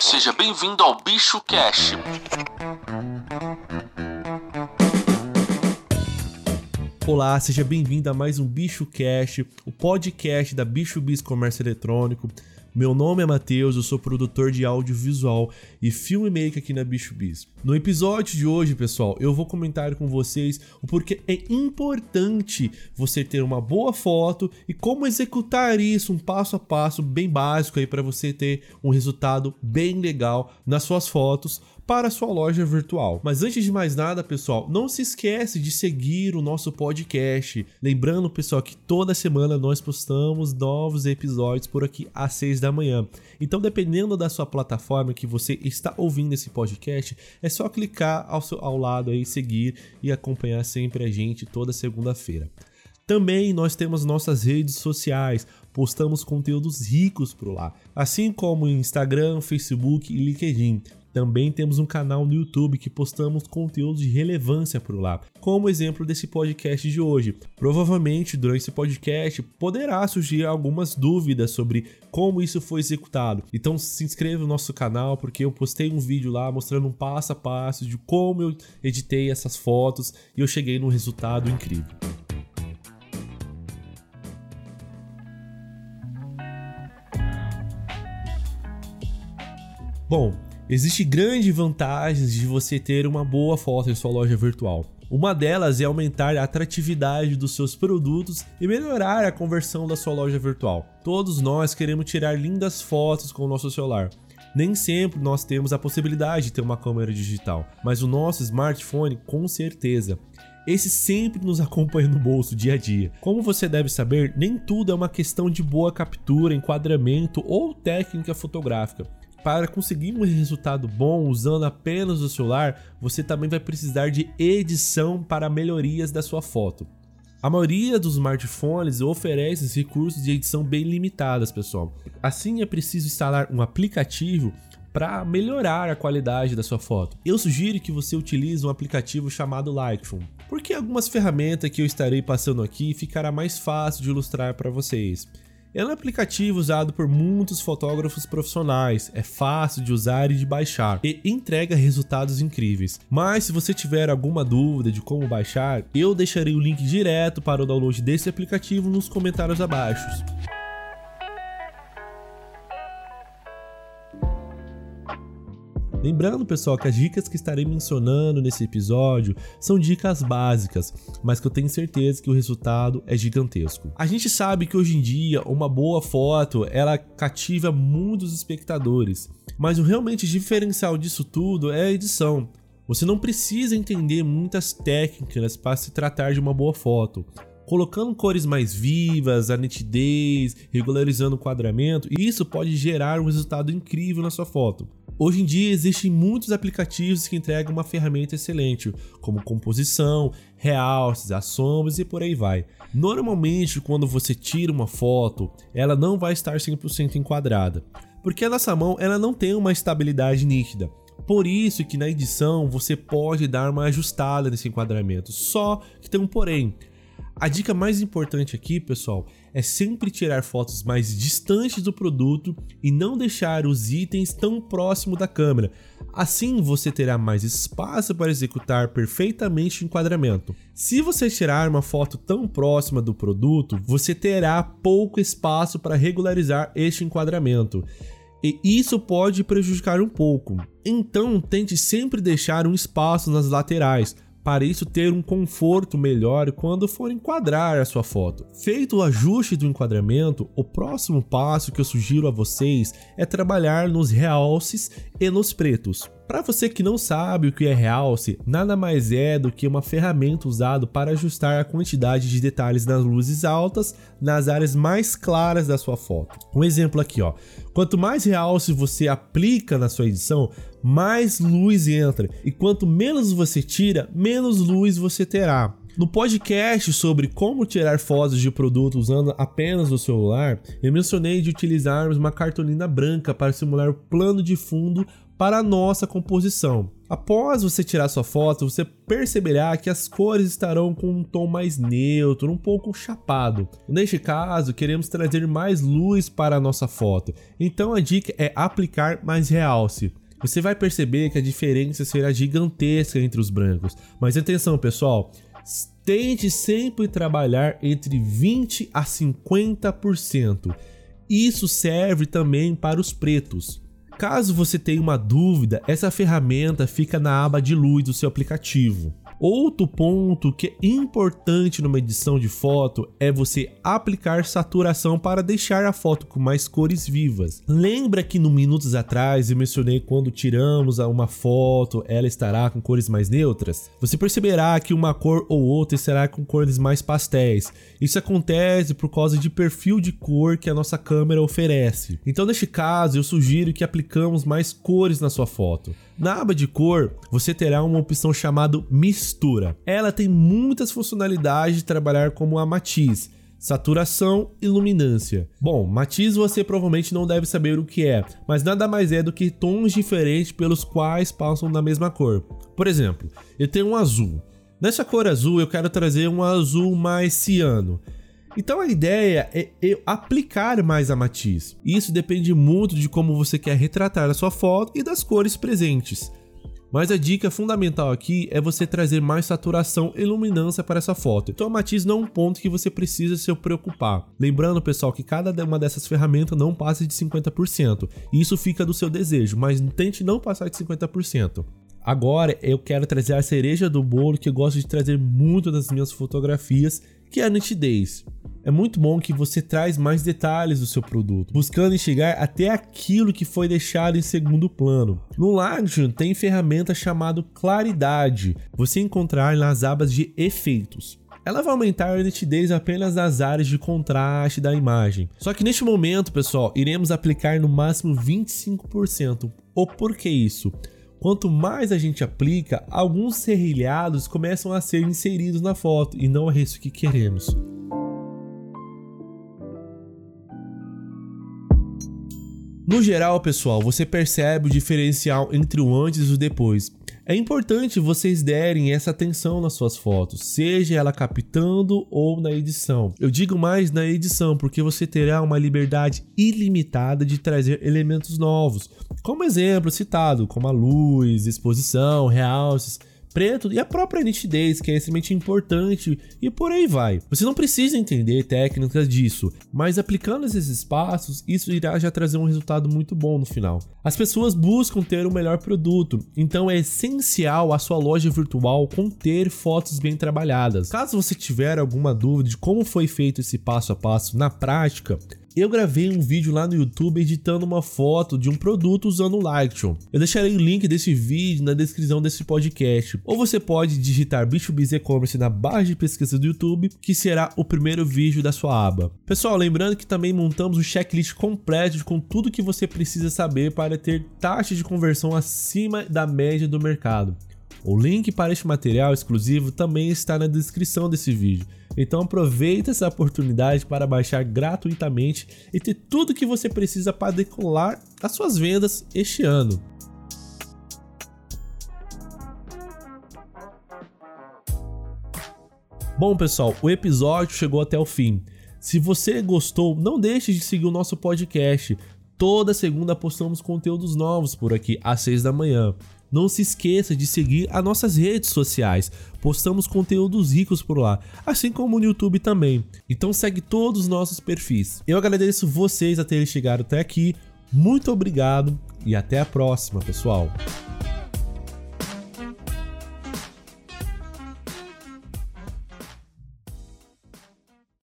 Seja bem-vindo ao Bicho Cash. Olá, seja bem-vindo a mais um Bicho Cash, o podcast da Bicho Bis Comércio Eletrônico. Meu nome é Matheus, eu sou produtor de audiovisual e filmmaker aqui na Bicho Bis. No episódio de hoje, pessoal, eu vou comentar com vocês o porquê é importante você ter uma boa foto e como executar isso um passo a passo bem básico aí para você ter um resultado bem legal nas suas fotos para sua loja virtual. Mas antes de mais nada, pessoal, não se esquece de seguir o nosso podcast. Lembrando, pessoal, que toda semana nós postamos novos episódios por aqui às 6 da manhã. Então, dependendo da sua plataforma que você está ouvindo esse podcast, é só clicar ao, seu, ao lado aí, seguir e acompanhar sempre a gente toda segunda-feira. Também nós temos nossas redes sociais, postamos conteúdos ricos por lá, assim como Instagram, Facebook e LinkedIn. Também temos um canal no YouTube que postamos conteúdos de relevância por lá, como exemplo desse podcast de hoje. Provavelmente durante esse podcast poderá surgir algumas dúvidas sobre como isso foi executado. Então se inscreva no nosso canal porque eu postei um vídeo lá mostrando um passo a passo de como eu editei essas fotos e eu cheguei num resultado incrível. Bom, Existem grandes vantagens de você ter uma boa foto em sua loja virtual. Uma delas é aumentar a atratividade dos seus produtos e melhorar a conversão da sua loja virtual. Todos nós queremos tirar lindas fotos com o nosso celular. Nem sempre nós temos a possibilidade de ter uma câmera digital, mas o nosso smartphone com certeza. Esse sempre nos acompanha no bolso dia a dia. Como você deve saber, nem tudo é uma questão de boa captura, enquadramento ou técnica fotográfica. Para conseguir um resultado bom usando apenas o celular, você também vai precisar de edição para melhorias da sua foto. A maioria dos smartphones oferece recursos de edição bem limitadas, pessoal. Assim é preciso instalar um aplicativo para melhorar a qualidade da sua foto. Eu sugiro que você utilize um aplicativo chamado Lightroom, porque algumas ferramentas que eu estarei passando aqui ficará mais fácil de ilustrar para vocês. É um aplicativo usado por muitos fotógrafos profissionais, é fácil de usar e de baixar e entrega resultados incríveis. Mas se você tiver alguma dúvida de como baixar, eu deixarei o link direto para o download desse aplicativo nos comentários abaixo. Lembrando, pessoal, que as dicas que estarei mencionando nesse episódio são dicas básicas, mas que eu tenho certeza que o resultado é gigantesco. A gente sabe que hoje em dia uma boa foto, ela cativa muitos espectadores, mas o realmente diferencial disso tudo é a edição. Você não precisa entender muitas técnicas para se tratar de uma boa foto colocando cores mais vivas, a nitidez, regularizando o quadramento, e isso pode gerar um resultado incrível na sua foto. Hoje em dia existem muitos aplicativos que entregam uma ferramenta excelente, como composição, realces, assombros e por aí vai. Normalmente, quando você tira uma foto, ela não vai estar 100% enquadrada, porque a nossa mão ela não tem uma estabilidade nítida. Por isso que na edição você pode dar uma ajustada nesse enquadramento. Só que tem um porém. A dica mais importante aqui, pessoal, é sempre tirar fotos mais distantes do produto e não deixar os itens tão próximo da câmera. Assim você terá mais espaço para executar perfeitamente o enquadramento. Se você tirar uma foto tão próxima do produto, você terá pouco espaço para regularizar este enquadramento. E isso pode prejudicar um pouco. Então, tente sempre deixar um espaço nas laterais para isso ter um conforto melhor quando for enquadrar a sua foto. Feito o ajuste do enquadramento, o próximo passo que eu sugiro a vocês é trabalhar nos realces e nos pretos. Para você que não sabe o que é realce, nada mais é do que uma ferramenta usada para ajustar a quantidade de detalhes nas luzes altas nas áreas mais claras da sua foto. Um exemplo aqui, ó. Quanto mais realce você aplica na sua edição, mais luz entra, e quanto menos você tira, menos luz você terá. No podcast sobre como tirar fotos de produto usando apenas o celular, eu mencionei de utilizarmos uma cartolina branca para simular o plano de fundo para a nossa composição. Após você tirar sua foto, você perceberá que as cores estarão com um tom mais neutro, um pouco chapado. Neste caso, queremos trazer mais luz para a nossa foto, então a dica é aplicar mais realce. Você vai perceber que a diferença será gigantesca entre os brancos. Mas atenção, pessoal, tente sempre trabalhar entre 20 a 50%. Isso serve também para os pretos. Caso você tenha uma dúvida, essa ferramenta fica na aba de luz do seu aplicativo. Outro ponto que é importante numa edição de foto é você aplicar saturação para deixar a foto com mais cores vivas. Lembra que no minutos atrás eu mencionei quando tiramos uma foto, ela estará com cores mais neutras? Você perceberá que uma cor ou outra estará com cores mais pastéis. Isso acontece por causa de perfil de cor que a nossa câmera oferece. Então, neste caso, eu sugiro que aplicamos mais cores na sua foto. Na aba de cor, você terá uma opção chamada mistura. Ela tem muitas funcionalidades de trabalhar como a matiz, saturação e luminância. Bom, matiz você provavelmente não deve saber o que é, mas nada mais é do que tons diferentes pelos quais passam na mesma cor. Por exemplo, eu tenho um azul. Nessa cor azul eu quero trazer um azul mais ciano. Então a ideia é aplicar mais a matiz. Isso depende muito de como você quer retratar a sua foto e das cores presentes. Mas a dica fundamental aqui é você trazer mais saturação e luminância para essa foto. Então a matiz não é um ponto que você precisa se preocupar. Lembrando, pessoal, que cada uma dessas ferramentas não passa de 50%. Isso fica do seu desejo, mas tente não passar de 50%. Agora eu quero trazer a cereja do bolo que eu gosto de trazer muito nas minhas fotografias, que é a nitidez. É muito bom que você traz mais detalhes do seu produto, buscando chegar até aquilo que foi deixado em segundo plano. No Lightroom tem ferramenta chamada Claridade, você encontrar nas abas de efeitos. Ela vai aumentar a nitidez apenas nas áreas de contraste da imagem. Só que neste momento, pessoal, iremos aplicar no máximo 25%. O porquê isso? Quanto mais a gente aplica, alguns serrilhados começam a ser inseridos na foto e não é isso que queremos. No geral, pessoal, você percebe o diferencial entre o antes e o depois. É importante vocês derem essa atenção nas suas fotos, seja ela captando ou na edição. Eu digo mais na edição porque você terá uma liberdade ilimitada de trazer elementos novos, como exemplo citado, como a luz, exposição, realces preto e a própria nitidez, que é extremamente importante, e por aí vai. Você não precisa entender técnicas disso, mas aplicando esses espaços, isso irá já trazer um resultado muito bom no final. As pessoas buscam ter o melhor produto, então é essencial a sua loja virtual conter fotos bem trabalhadas. Caso você tiver alguma dúvida de como foi feito esse passo a passo na prática, eu gravei um vídeo lá no YouTube editando uma foto de um produto usando o Lightroom. Eu deixarei o link desse vídeo na descrição desse podcast. Ou você pode digitar Bicho E-Commerce na barra de pesquisa do YouTube, que será o primeiro vídeo da sua aba. Pessoal, lembrando que também montamos um checklist completo com tudo que você precisa saber para ter taxa de conversão acima da média do mercado. O link para este material exclusivo também está na descrição desse vídeo. Então aproveita essa oportunidade para baixar gratuitamente e ter tudo que você precisa para decolar as suas vendas este ano. Bom, pessoal, o episódio chegou até o fim. Se você gostou, não deixe de seguir o nosso podcast. Toda segunda postamos conteúdos novos por aqui às 6 da manhã. Não se esqueça de seguir as nossas redes sociais. Postamos conteúdos ricos por lá, assim como no YouTube também. Então segue todos os nossos perfis. Eu agradeço vocês a terem chegado até aqui. Muito obrigado e até a próxima, pessoal.